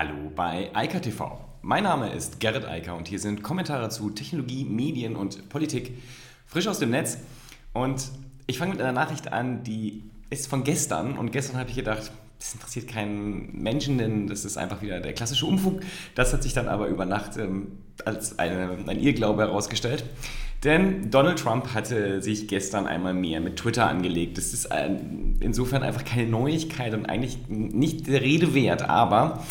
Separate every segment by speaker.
Speaker 1: Hallo bei Eika TV. Mein Name ist Gerrit Eiker und hier sind Kommentare zu Technologie, Medien und Politik frisch aus dem Netz. Und ich fange mit einer Nachricht an, die ist von gestern. Und gestern habe ich gedacht, das interessiert keinen Menschen, denn das ist einfach wieder der klassische Umfug. Das hat sich dann aber über Nacht ähm, als eine, ein Irrglaube herausgestellt. Denn Donald Trump hatte sich gestern einmal mehr mit Twitter angelegt. Das ist insofern einfach keine Neuigkeit und eigentlich nicht der Rede wert, aber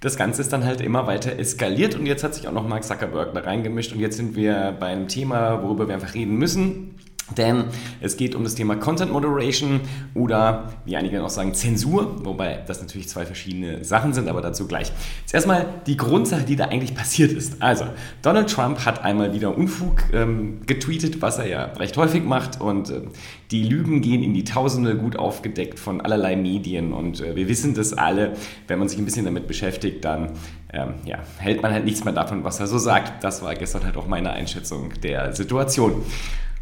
Speaker 1: das Ganze ist dann halt immer weiter eskaliert und jetzt hat sich auch noch Mark Zuckerberg da reingemischt und jetzt sind wir beim Thema, worüber wir einfach reden müssen. Denn es geht um das Thema Content Moderation oder, wie einige noch sagen, Zensur, wobei das natürlich zwei verschiedene Sachen sind, aber dazu gleich. Zuerst mal die Grundsache, die da eigentlich passiert ist. Also, Donald Trump hat einmal wieder Unfug ähm, getweetet, was er ja recht häufig macht und äh, die Lügen gehen in die Tausende, gut aufgedeckt von allerlei Medien und äh, wir wissen das alle, wenn man sich ein bisschen damit beschäftigt, dann ähm, ja, hält man halt nichts mehr davon, was er so sagt. Das war gestern halt auch meine Einschätzung der Situation.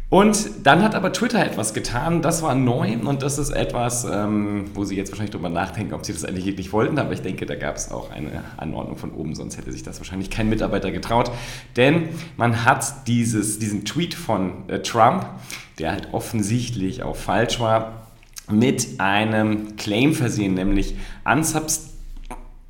Speaker 1: Und dann hat aber Twitter etwas getan, das war neu und das ist etwas, ähm, wo Sie jetzt wahrscheinlich darüber nachdenken, ob Sie das eigentlich wirklich wollten, aber ich denke, da gab es auch eine Anordnung von oben, sonst hätte sich das wahrscheinlich kein Mitarbeiter getraut. Denn man hat dieses, diesen Tweet von äh, Trump, der halt offensichtlich auch falsch war, mit einem Claim versehen, nämlich unsubst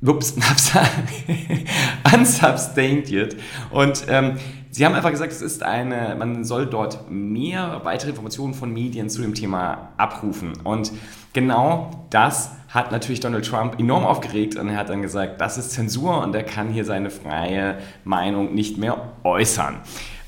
Speaker 1: Ups, unsubstantiated. Und ähm, Sie haben einfach gesagt, es ist eine, man soll dort mehr weitere Informationen von Medien zu dem Thema abrufen. Und genau das hat natürlich Donald Trump enorm aufgeregt und er hat dann gesagt, das ist Zensur und er kann hier seine freie Meinung nicht mehr äußern.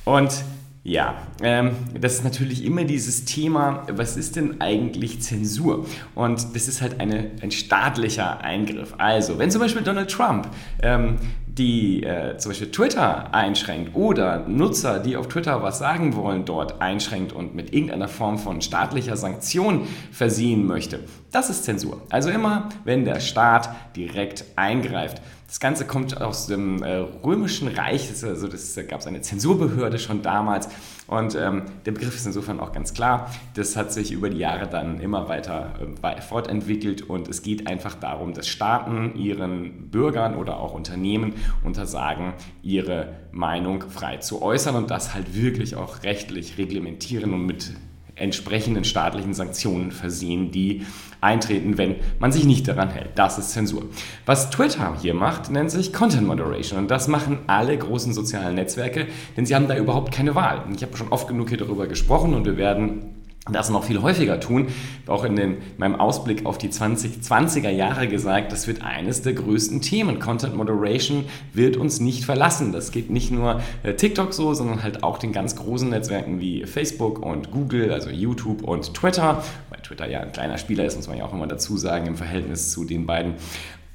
Speaker 1: Und ja, ähm, das ist natürlich immer dieses Thema, was ist denn eigentlich Zensur? Und das ist halt eine, ein staatlicher Eingriff. Also, wenn zum Beispiel Donald Trump ähm, die äh, zum Beispiel Twitter einschränkt oder Nutzer, die auf Twitter was sagen wollen, dort einschränkt und mit irgendeiner Form von staatlicher Sanktion versehen möchte. Das ist Zensur. Also immer, wenn der Staat direkt eingreift. Das Ganze kommt aus dem äh, Römischen Reich, das, also das, da gab es eine Zensurbehörde schon damals. Und ähm, der Begriff ist insofern auch ganz klar. Das hat sich über die Jahre dann immer weiter äh, fortentwickelt. Und es geht einfach darum, dass Staaten ihren Bürgern oder auch Unternehmen untersagen, ihre Meinung frei zu äußern und das halt wirklich auch rechtlich reglementieren und mit entsprechenden staatlichen Sanktionen versehen, die eintreten, wenn man sich nicht daran hält. Das ist Zensur. Was Twitter hier macht, nennt sich Content Moderation und das machen alle großen sozialen Netzwerke, denn sie haben da überhaupt keine Wahl. Ich habe schon oft genug hier darüber gesprochen und wir werden das noch viel häufiger tun. Auch in den, meinem Ausblick auf die 2020er Jahre gesagt, das wird eines der größten Themen. Content Moderation wird uns nicht verlassen. Das geht nicht nur äh, TikTok so, sondern halt auch den ganz großen Netzwerken wie Facebook und Google, also YouTube und Twitter. Weil Twitter ja ein kleiner Spieler ist, muss man ja auch immer dazu sagen, im Verhältnis zu den beiden.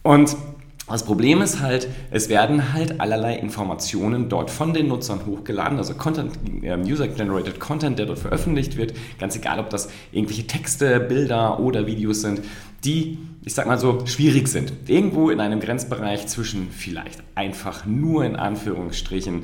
Speaker 1: Und das Problem ist halt, es werden halt allerlei Informationen dort von den Nutzern hochgeladen, also Content, ähm, User-Generated Content, der dort veröffentlicht wird, ganz egal, ob das irgendwelche Texte, Bilder oder Videos sind, die, ich sag mal so, schwierig sind. Irgendwo in einem Grenzbereich zwischen vielleicht einfach nur in Anführungsstrichen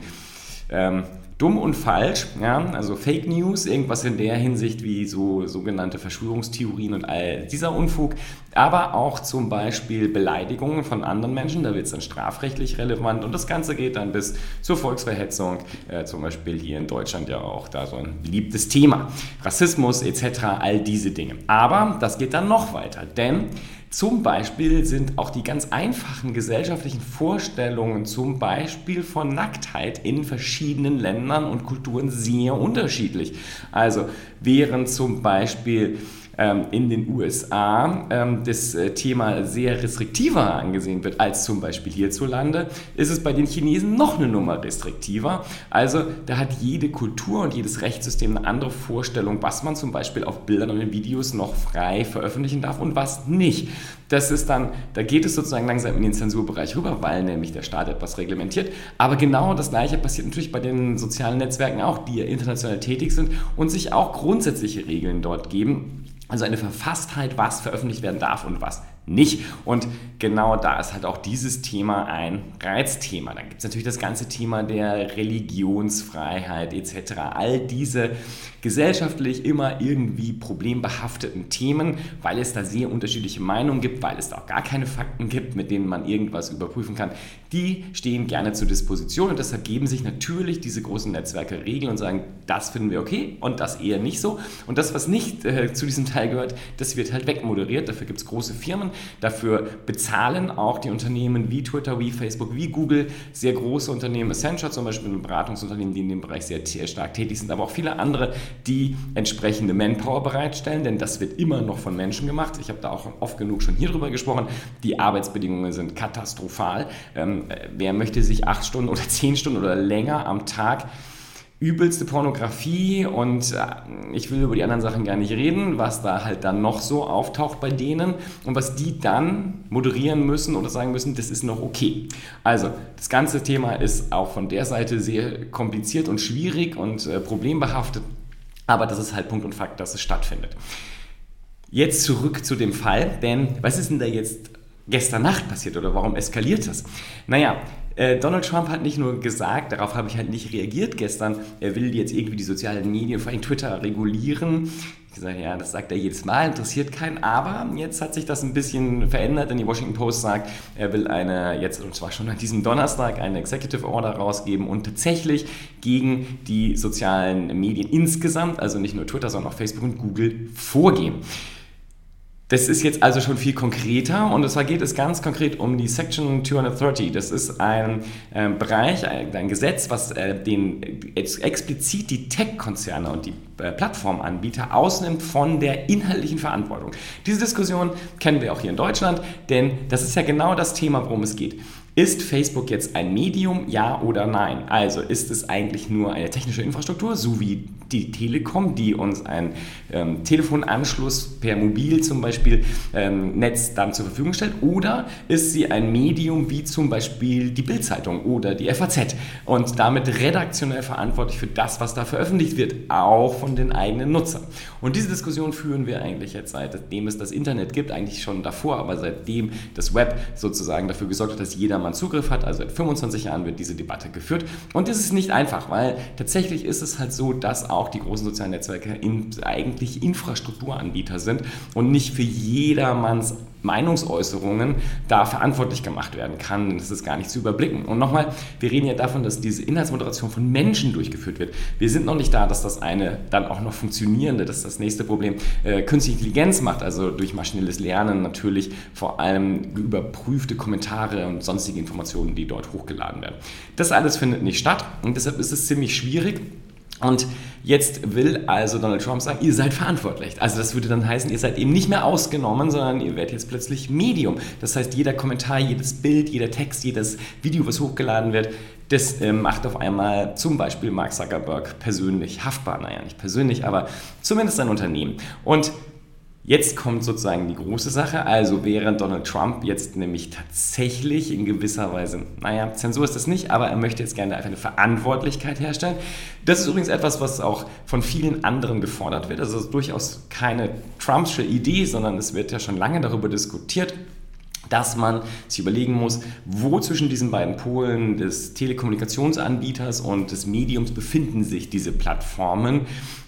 Speaker 1: ähm, dumm und falsch, ja, also Fake News, irgendwas in der Hinsicht wie so sogenannte Verschwörungstheorien und all dieser Unfug, aber auch zum Beispiel Beleidigungen von anderen Menschen, da wird es dann strafrechtlich relevant und das Ganze geht dann bis zur Volksverhetzung, äh, zum Beispiel hier in Deutschland ja auch da so ein beliebtes Thema, Rassismus etc., all diese Dinge. Aber das geht dann noch weiter, denn zum Beispiel sind auch die ganz einfachen gesellschaftlichen Vorstellungen, zum Beispiel von Nacktheit in verschiedenen Ländern und Kulturen sehr unterschiedlich. Also während zum Beispiel in den USA ähm, das äh, Thema sehr restriktiver angesehen wird als zum Beispiel hierzulande, ist es bei den Chinesen noch eine Nummer restriktiver. Also da hat jede Kultur und jedes Rechtssystem eine andere Vorstellung, was man zum Beispiel auf Bildern und in Videos noch frei veröffentlichen darf und was nicht. Das ist dann, da geht es sozusagen langsam in den Zensurbereich rüber, weil nämlich der Staat etwas reglementiert. Aber genau das Gleiche passiert natürlich bei den sozialen Netzwerken auch, die ja international tätig sind und sich auch grundsätzliche Regeln dort geben. Also eine Verfasstheit, was veröffentlicht werden darf und was nicht. Und genau da ist halt auch dieses Thema ein Reizthema. Dann gibt es natürlich das ganze Thema der Religionsfreiheit etc. All diese gesellschaftlich immer irgendwie problembehafteten Themen, weil es da sehr unterschiedliche Meinungen gibt, weil es da auch gar keine Fakten gibt, mit denen man irgendwas überprüfen kann, die stehen gerne zur Disposition und deshalb geben sich natürlich diese großen Netzwerke Regeln und sagen, das finden wir okay und das eher nicht so. Und das, was nicht äh, zu diesem Teil gehört, das wird halt wegmoderiert. Dafür gibt es große Firmen, dafür bezahlen auch die Unternehmen wie Twitter, wie Facebook, wie Google, sehr große Unternehmen, Accenture zum Beispiel, ein Beratungsunternehmen, die in dem Bereich sehr stark tätig sind, aber auch viele andere, die entsprechende Manpower bereitstellen, denn das wird immer noch von Menschen gemacht. Ich habe da auch oft genug schon hier drüber gesprochen. Die Arbeitsbedingungen sind katastrophal. Ähm, wer möchte sich acht Stunden oder zehn Stunden oder länger am Tag übelste Pornografie und äh, ich will über die anderen Sachen gar nicht reden, was da halt dann noch so auftaucht bei denen und was die dann moderieren müssen oder sagen müssen, das ist noch okay. Also das ganze Thema ist auch von der Seite sehr kompliziert und schwierig und äh, problembehaftet, aber das ist halt Punkt und Fakt, dass es stattfindet. Jetzt zurück zu dem Fall, denn was ist denn da jetzt gestern Nacht passiert oder warum eskaliert das? Naja, äh, Donald Trump hat nicht nur gesagt, darauf habe ich halt nicht reagiert gestern, er will jetzt irgendwie die sozialen Medien, vor allem Twitter, regulieren. Ich gesagt, ja, das sagt er jedes Mal, interessiert keinen. Aber jetzt hat sich das ein bisschen verändert, denn die Washington Post sagt, er will eine, jetzt und zwar schon an diesem Donnerstag, eine Executive Order rausgeben und tatsächlich gegen die sozialen Medien insgesamt, also nicht nur Twitter, sondern auch Facebook und Google vorgehen. Das ist jetzt also schon viel konkreter und zwar geht es ganz konkret um die Section 230. Das ist ein äh, Bereich, ein, ein, Gesetz, was äh, den, ex explizit die Tech-Konzerne und die äh, Plattformanbieter ausnimmt von der inhaltlichen Verantwortung. Diese Diskussion kennen wir auch hier in Deutschland, denn das ist ja genau das Thema, worum es geht. Ist Facebook jetzt ein Medium, ja oder nein? Also ist es eigentlich nur eine technische Infrastruktur, so wie die Telekom, die uns einen ähm, Telefonanschluss per Mobil zum Beispiel ähm, Netz dann zur Verfügung stellt, oder ist sie ein Medium wie zum Beispiel die Bildzeitung oder die FAZ und damit redaktionell verantwortlich für das, was da veröffentlicht wird, auch von den eigenen Nutzern. Und diese Diskussion führen wir eigentlich jetzt seitdem es das Internet gibt, eigentlich schon davor, aber seitdem das Web sozusagen dafür gesorgt hat, dass jedermann Zugriff hat, also seit 25 Jahren wird diese Debatte geführt. Und das ist nicht einfach, weil tatsächlich ist es halt so, dass auch die großen sozialen Netzwerke in, eigentlich Infrastrukturanbieter sind und nicht für jedermanns Meinungsäußerungen da verantwortlich gemacht werden kann. Das ist gar nicht zu überblicken. Und nochmal, wir reden ja davon, dass diese Inhaltsmoderation von Menschen durchgeführt wird. Wir sind noch nicht da, dass das eine dann auch noch funktionierende, das ist das nächste Problem, äh, künstliche Intelligenz macht, also durch maschinelles Lernen natürlich vor allem überprüfte Kommentare und sonstige Informationen, die dort hochgeladen werden. Das alles findet nicht statt und deshalb ist es ziemlich schwierig, und jetzt will also Donald Trump sagen, ihr seid verantwortlich. Also das würde dann heißen, ihr seid eben nicht mehr ausgenommen, sondern ihr werdet jetzt plötzlich Medium. Das heißt, jeder Kommentar, jedes Bild, jeder Text, jedes Video, was hochgeladen wird, das äh, macht auf einmal zum Beispiel Mark Zuckerberg persönlich haftbar. Naja, nicht persönlich, aber zumindest sein Unternehmen. Und Jetzt kommt sozusagen die große Sache. Also während Donald Trump jetzt nämlich tatsächlich in gewisser Weise, naja, Zensur ist das nicht, aber er möchte jetzt gerne einfach eine Verantwortlichkeit herstellen. Das ist übrigens etwas, was auch von vielen anderen gefordert wird. Also durchaus keine Trumpsche Idee, sondern es wird ja schon lange darüber diskutiert dass man sich überlegen muss, wo zwischen diesen beiden Polen des Telekommunikationsanbieters und des Mediums befinden sich diese Plattformen,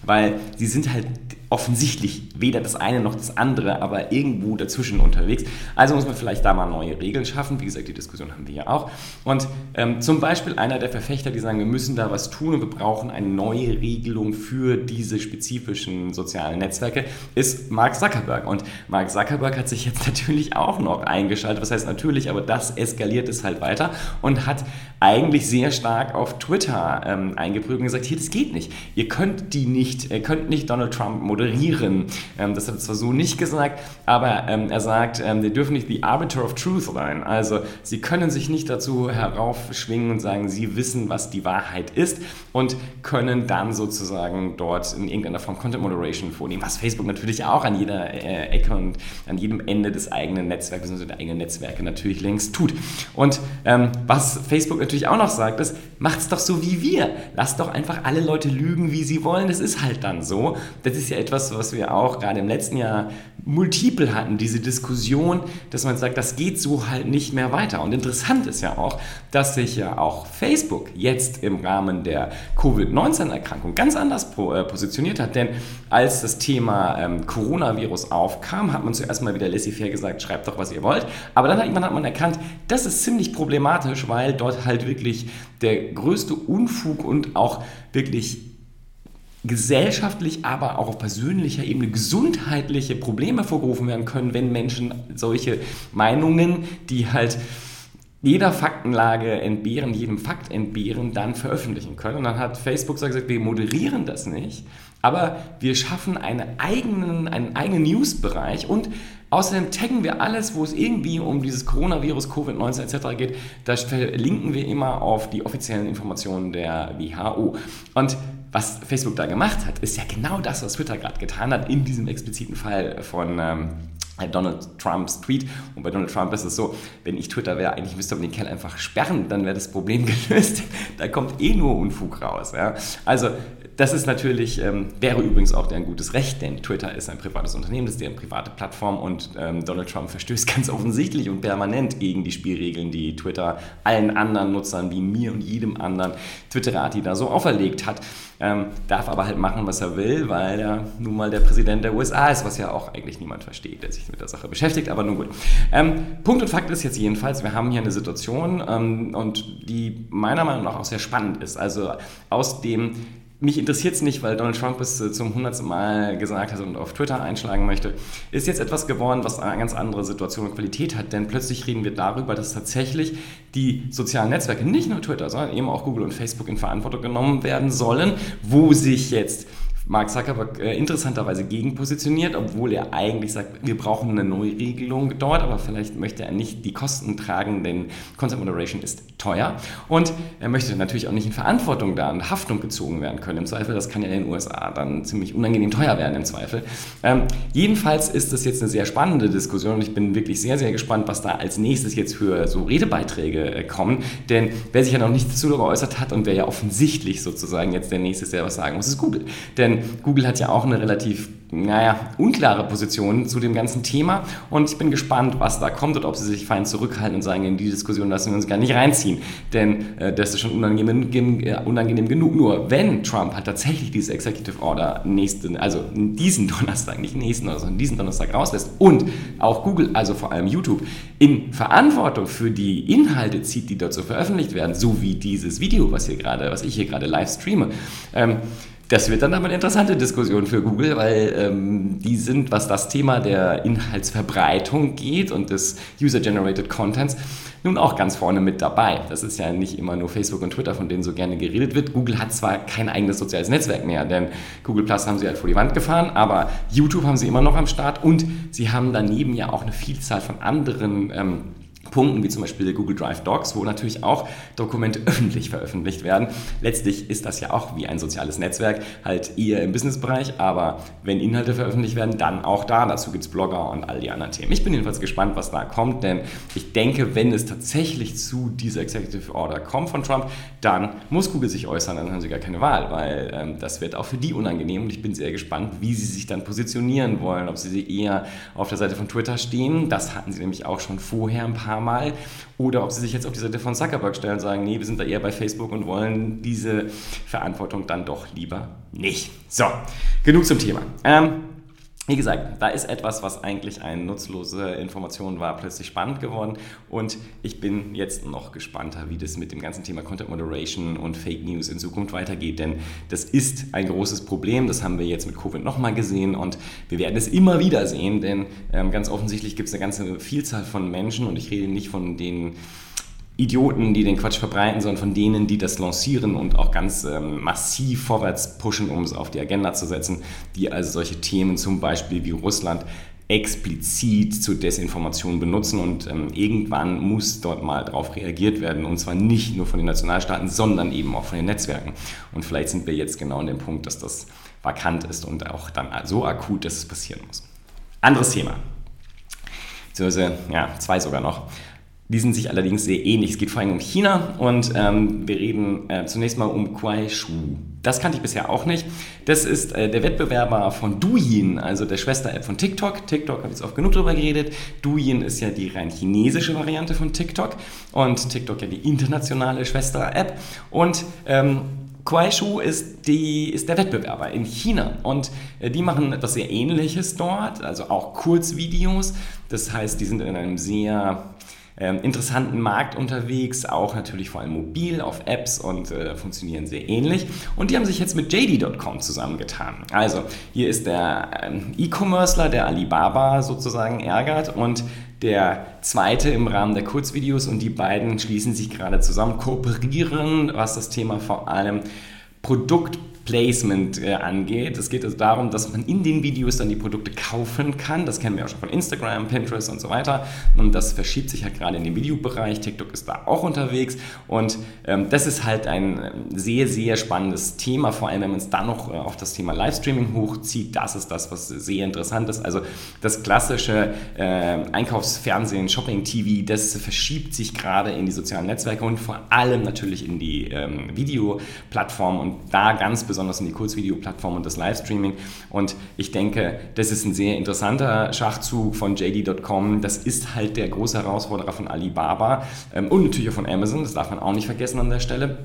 Speaker 1: weil sie sind halt offensichtlich weder das eine noch das andere, aber irgendwo dazwischen unterwegs. Also muss man vielleicht da mal neue Regeln schaffen. Wie gesagt, die Diskussion haben wir ja auch. Und ähm, zum Beispiel einer der Verfechter, die sagen, wir müssen da was tun und wir brauchen eine neue Regelung für diese spezifischen sozialen Netzwerke, ist Mark Zuckerberg. Und Mark Zuckerberg hat sich jetzt natürlich auch noch eingeschaltet. Was heißt natürlich, aber das eskaliert es halt weiter und hat eigentlich sehr stark auf Twitter ähm, eingeprüft und gesagt, hier, das geht nicht. Ihr könnt die nicht, ihr könnt nicht Donald Trump moderieren. Ähm, das hat er zwar so nicht gesagt, aber ähm, er sagt, ähm, die dürfen nicht the arbiter of truth sein. Also sie können sich nicht dazu heraufschwingen und sagen, sie wissen, was die Wahrheit ist und können dann sozusagen dort in irgendeiner Form Content Moderation vornehmen, was Facebook natürlich auch an jeder äh, Ecke und an jedem Ende des eigenen Netzwerks, bzw. der eigenen Netzwerke natürlich längst tut. Und ähm, was Facebook natürlich natürlich auch noch sagt, ist, macht's doch so wie wir. Lasst doch einfach alle Leute lügen, wie sie wollen. Das ist halt dann so. Das ist ja etwas, was wir auch gerade im letzten Jahr multiple hatten, diese Diskussion, dass man sagt, das geht so halt nicht mehr weiter. Und interessant ist ja auch, dass sich ja auch Facebook jetzt im Rahmen der Covid-19-Erkrankung ganz anders äh, positioniert hat. Denn als das Thema ähm, Coronavirus aufkam, hat man zuerst mal wieder laissez-faire gesagt, schreibt doch, was ihr wollt. Aber dann irgendwann hat man erkannt, das ist ziemlich problematisch, weil dort halt wirklich der größte Unfug und auch wirklich gesellschaftlich, aber auch auf persönlicher Ebene gesundheitliche Probleme hervorgerufen werden können, wenn Menschen solche Meinungen, die halt jeder Faktenlage entbehren, jedem Fakt entbehren, dann veröffentlichen können. Und dann hat Facebook gesagt, wir moderieren das nicht, aber wir schaffen eine eigenen, einen eigenen Newsbereich und außerdem taggen wir alles, wo es irgendwie um dieses Coronavirus, Covid-19 etc. geht, da verlinken wir immer auf die offiziellen Informationen der WHO. Und was Facebook da gemacht hat, ist ja genau das, was Twitter gerade getan hat, in diesem expliziten Fall von ähm, Donald Trumps Tweet. Und bei Donald Trump ist es so, wenn ich Twitter wäre, eigentlich müsste man den Kerl einfach sperren, dann wäre das Problem gelöst. da kommt eh nur Unfug raus. Ja? Also das ist natürlich, ähm, wäre übrigens auch ein gutes Recht, denn Twitter ist ein privates Unternehmen, das ist eine private Plattform und ähm, Donald Trump verstößt ganz offensichtlich und permanent gegen die Spielregeln, die Twitter allen anderen Nutzern wie mir und jedem anderen Twitterati da so auferlegt hat. Ähm, darf aber halt machen, was er will, weil er nun mal der Präsident der USA ist, was ja auch eigentlich niemand versteht, der sich mit der Sache beschäftigt, aber nun gut. Ähm, Punkt und Fakt ist jetzt jedenfalls, wir haben hier eine Situation ähm, und die meiner Meinung nach auch sehr spannend ist. Also aus dem mich interessiert es nicht, weil Donald Trump es äh, zum hundertsten Mal gesagt hat und auf Twitter einschlagen möchte, ist jetzt etwas geworden, was eine ganz andere Situation und Qualität hat. Denn plötzlich reden wir darüber, dass tatsächlich die sozialen Netzwerke, nicht nur Twitter, sondern eben auch Google und Facebook in Verantwortung genommen werden sollen, wo sich jetzt Mark Zuckerberg äh, interessanterweise gegenpositioniert, obwohl er eigentlich sagt, wir brauchen eine Neuregelung dort, aber vielleicht möchte er nicht die Kosten tragen, denn Content Moderation ist teuer und er möchte natürlich auch nicht in Verantwortung da und Haftung gezogen werden können. Im Zweifel, das kann ja in den USA dann ziemlich unangenehm teuer werden im Zweifel. Ähm, jedenfalls ist das jetzt eine sehr spannende Diskussion und ich bin wirklich sehr, sehr gespannt, was da als nächstes jetzt für so Redebeiträge äh, kommen, denn wer sich ja noch nicht dazu geäußert hat und wer ja offensichtlich sozusagen jetzt der Nächste der was sagen muss, ist Google. Denn Google hat ja auch eine relativ, naja, unklare Position zu dem ganzen Thema und ich bin gespannt, was da kommt und ob sie sich fein zurückhalten und sagen, in die Diskussion lassen wir uns gar nicht reinziehen, denn äh, das ist schon unangenehm, äh, unangenehm genug. Nur wenn Trump hat tatsächlich diese Executive Order nächsten, also diesen Donnerstag, nicht nächsten, sondern diesen Donnerstag rauslässt und auch Google, also vor allem YouTube, in Verantwortung für die Inhalte zieht, die dort so veröffentlicht werden, so wie dieses Video, was hier gerade, was ich hier gerade live streame, ähm, das wird dann aber eine interessante Diskussion für Google, weil ähm, die sind, was das Thema der Inhaltsverbreitung geht und des User-Generated Contents, nun auch ganz vorne mit dabei. Das ist ja nicht immer nur Facebook und Twitter, von denen so gerne geredet wird. Google hat zwar kein eigenes soziales Netzwerk mehr, denn Google Plus haben sie halt vor die Wand gefahren, aber YouTube haben sie immer noch am Start und sie haben daneben ja auch eine Vielzahl von anderen ähm, Punkten, wie zum Beispiel Google Drive Docs, wo natürlich auch Dokumente öffentlich veröffentlicht werden. Letztlich ist das ja auch wie ein soziales Netzwerk, halt eher im Businessbereich, aber wenn Inhalte veröffentlicht werden, dann auch da. Dazu gibt es Blogger und all die anderen Themen. Ich bin jedenfalls gespannt, was da kommt, denn ich denke, wenn es tatsächlich zu dieser Executive Order kommt von Trump, dann muss Google sich äußern, dann haben sie gar keine Wahl, weil ähm, das wird auch für die unangenehm und ich bin sehr gespannt, wie sie sich dann positionieren wollen, ob sie eher auf der Seite von Twitter stehen. Das hatten sie nämlich auch schon vorher ein paar Mal. Oder ob sie sich jetzt auf die Seite von Zuckerberg stellen und sagen, nee, wir sind da eher bei Facebook und wollen diese Verantwortung dann doch lieber nicht. So, genug zum Thema. Ähm, wie gesagt, da ist etwas, was eigentlich eine nutzlose Information war, plötzlich spannend geworden. Und ich bin jetzt noch gespannter, wie das mit dem ganzen Thema Content Moderation und Fake News in Zukunft weitergeht. Denn das ist ein großes Problem. Das haben wir jetzt mit Covid nochmal gesehen und wir werden es immer wieder sehen. Denn ähm, ganz offensichtlich gibt es eine ganze Vielzahl von Menschen und ich rede nicht von den Idioten, die den Quatsch verbreiten, sondern von denen, die das lancieren und auch ganz ähm, massiv vorwärts pushen, um es auf die Agenda zu setzen, die also solche Themen zum Beispiel wie Russland explizit zur Desinformation benutzen und ähm, irgendwann muss dort mal darauf reagiert werden und zwar nicht nur von den Nationalstaaten, sondern eben auch von den Netzwerken. Und vielleicht sind wir jetzt genau an dem Punkt, dass das vakant ist und auch dann so akut, dass es passieren muss. Anderes Thema. Beziehungsweise, ja, zwei sogar noch. Die sind sich allerdings sehr ähnlich. Es geht vor allem um China und ähm, wir reden äh, zunächst mal um Kuaishu. Das kannte ich bisher auch nicht. Das ist äh, der Wettbewerber von Douyin, also der Schwester-App von TikTok. TikTok habe ich jetzt oft genug drüber geredet. Douyin ist ja die rein chinesische Variante von TikTok und TikTok ja die internationale Schwester-App. Und ähm, Kuaishu ist, die, ist der Wettbewerber in China und äh, die machen etwas sehr Ähnliches dort, also auch Kurzvideos. Das heißt, die sind in einem sehr ähm, interessanten Markt unterwegs, auch natürlich vor allem mobil auf Apps und äh, funktionieren sehr ähnlich. Und die haben sich jetzt mit JD.com zusammengetan. Also hier ist der ähm, E-Commercer, der Alibaba sozusagen ärgert und der zweite im Rahmen der Kurzvideos und die beiden schließen sich gerade zusammen, kooperieren, was das Thema vor allem Produkt Placement äh, angeht. Es geht also darum, dass man in den Videos dann die Produkte kaufen kann. Das kennen wir auch schon von Instagram, Pinterest und so weiter. Und das verschiebt sich halt gerade in den Videobereich. TikTok ist da auch unterwegs. Und ähm, das ist halt ein ähm, sehr, sehr spannendes Thema, vor allem wenn man es dann noch äh, auf das Thema Livestreaming hochzieht. Das ist das, was sehr interessant ist. Also das klassische äh, Einkaufsfernsehen, Shopping-TV, das verschiebt sich gerade in die sozialen Netzwerke und vor allem natürlich in die ähm, Videoplattformen und da ganz besonders besonders in die Kurzvideoplattform und das Livestreaming. Und ich denke, das ist ein sehr interessanter Schachzug von JD.com. Das ist halt der große Herausforderer von Alibaba ähm, und natürlich auch von Amazon. Das darf man auch nicht vergessen an der Stelle.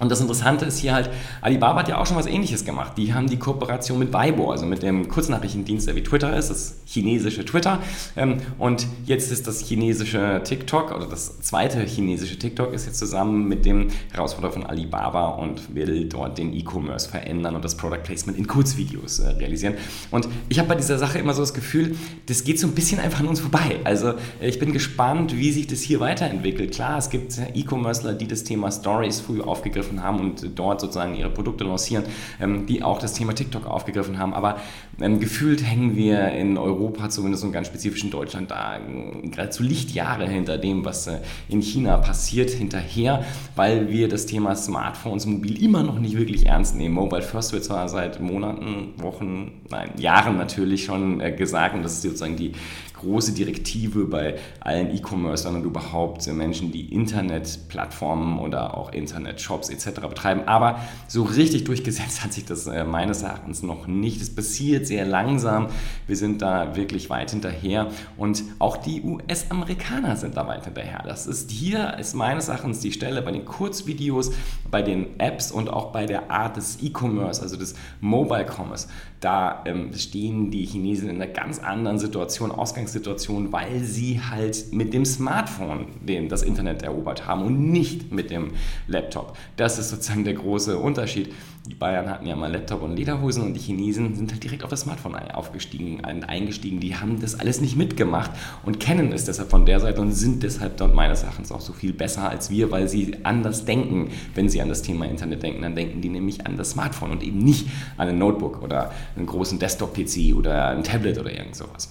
Speaker 1: Und das Interessante ist hier halt, Alibaba hat ja auch schon was ähnliches gemacht. Die haben die Kooperation mit Weibo, also mit dem Kurznachrichtendienst, der wie Twitter ist, das chinesische Twitter. Ähm, und jetzt ist das chinesische TikTok, oder das zweite chinesische TikTok, ist jetzt zusammen mit dem Herausforderer von Alibaba und will dort den E-Commerce verändern und das Product Placement in Kurzvideos äh, realisieren. Und ich habe bei dieser Sache immer so das Gefühl, das geht so ein bisschen einfach an uns vorbei. Also ich bin gespannt, wie sich das hier weiterentwickelt. Klar, es gibt E-Commercer, die das Thema Stories früh aufgegriffen aufgegriffen haben und dort sozusagen ihre Produkte lancieren, ähm, die auch das Thema TikTok aufgegriffen haben. Aber ähm, gefühlt hängen wir in Europa, zumindest und ganz spezifisch in Deutschland, da äh, geradezu Lichtjahre hinter dem, was äh, in China passiert, hinterher, weil wir das Thema Smartphones mobil immer noch nicht wirklich ernst nehmen. Mobile First wird zwar seit Monaten, Wochen, nein, Jahren natürlich schon äh, gesagt und das ist sozusagen die große Direktive bei allen E-Commercern und überhaupt Menschen, die Internetplattformen oder auch Internetshops etc. betreiben. Aber so richtig durchgesetzt hat sich das äh, meines Erachtens noch nicht. Es passiert sehr langsam. Wir sind da wirklich weit hinterher und auch die US-Amerikaner sind da weit hinterher. Das ist hier ist meines Erachtens die Stelle bei den Kurzvideos, bei den Apps und auch bei der Art des E-Commerce, also des Mobile Commerce. Da ähm, stehen die Chinesen in einer ganz anderen Situation, Ausgangssituation, weil sie halt mit dem Smartphone den, das Internet erobert haben und nicht mit dem Laptop. Das ist sozusagen der große Unterschied. Die Bayern hatten ja mal Laptop und Lederhosen und die Chinesen sind halt direkt auf das Smartphone aufgestiegen, eingestiegen. Die haben das alles nicht mitgemacht und kennen es deshalb von der Seite und sind deshalb dort meines Erachtens auch so viel besser als wir, weil sie anders denken. Wenn sie an das Thema Internet denken, dann denken die nämlich an das Smartphone und eben nicht an ein Notebook oder einen großen Desktop-PC oder ein Tablet oder irgend sowas.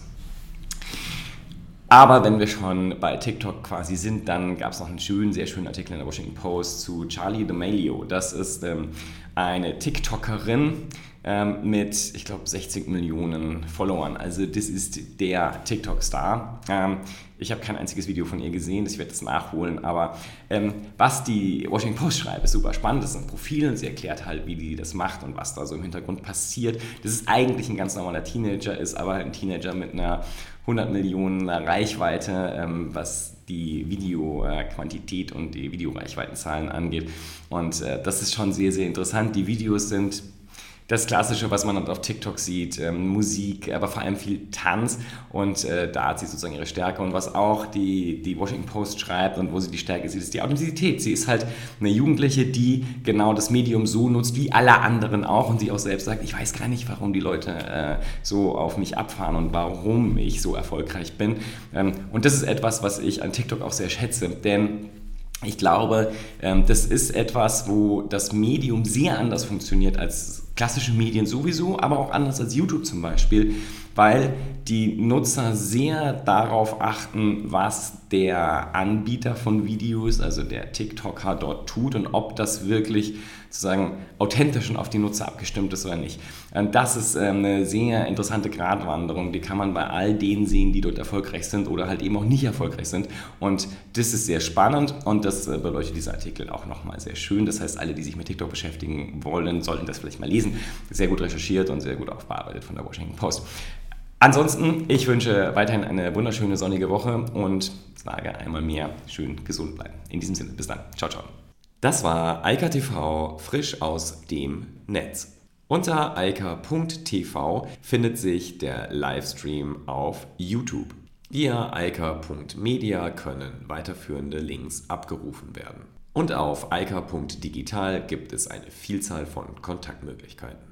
Speaker 1: Aber wenn wir schon bei TikTok quasi sind, dann gab es noch einen schönen, sehr schönen Artikel in der Washington Post zu Charlie D'Amelio. Das ist ähm, eine TikTokerin ähm, mit, ich glaube, 60 Millionen Followern. Also das ist der TikTok-Star. Ähm, ich habe kein einziges Video von ihr gesehen, ich werde das nachholen. Aber ähm, was die Washington Post schreibt, ist super spannend. Das ist ein Profil und sie erklärt halt, wie die das macht und was da so im Hintergrund passiert. Das ist eigentlich ein ganz normaler Teenager, ist aber ein Teenager mit einer 100 Millionen Reichweite, ähm, was die Videoquantität und die Videoreichweitenzahlen angeht. Und äh, das ist schon sehr, sehr interessant. Die Videos sind das Klassische, was man auf TikTok sieht, ähm, Musik, aber vor allem viel Tanz und äh, da hat sie sozusagen ihre Stärke und was auch die, die Washington Post schreibt und wo sie die Stärke sieht, ist die Authentizität. Sie ist halt eine Jugendliche, die genau das Medium so nutzt wie alle anderen auch und sie auch selbst sagt, ich weiß gar nicht, warum die Leute äh, so auf mich abfahren und warum ich so erfolgreich bin. Ähm, und das ist etwas, was ich an TikTok auch sehr schätze, denn ich glaube, ähm, das ist etwas, wo das Medium sehr anders funktioniert als klassische Medien sowieso, aber auch anders als YouTube zum Beispiel, weil die Nutzer sehr darauf achten, was der Anbieter von Videos, also der TikToker dort tut und ob das wirklich sozusagen authentisch und auf die Nutzer abgestimmt ist oder nicht. Das ist ähm, eine sehr interessante Gratwanderung, die kann man bei all denen sehen, die dort erfolgreich sind oder halt eben auch nicht erfolgreich sind. Und das ist sehr spannend und das äh, beleuchtet dieser Artikel auch nochmal sehr schön. Das heißt, alle, die sich mit TikTok beschäftigen wollen, sollten das vielleicht mal lesen. Sehr gut recherchiert und sehr gut aufbearbeitet von der Washington Post. Ansonsten, ich wünsche weiterhin eine wunderschöne sonnige Woche und sage einmal mehr, schön gesund bleiben. In diesem Sinne, bis dann. Ciao, ciao. Das war Eika TV frisch aus dem Netz. Unter eika.tv findet sich der Livestream auf YouTube. Via eika.media können weiterführende Links abgerufen werden. Und auf eika.digital gibt es eine Vielzahl von Kontaktmöglichkeiten.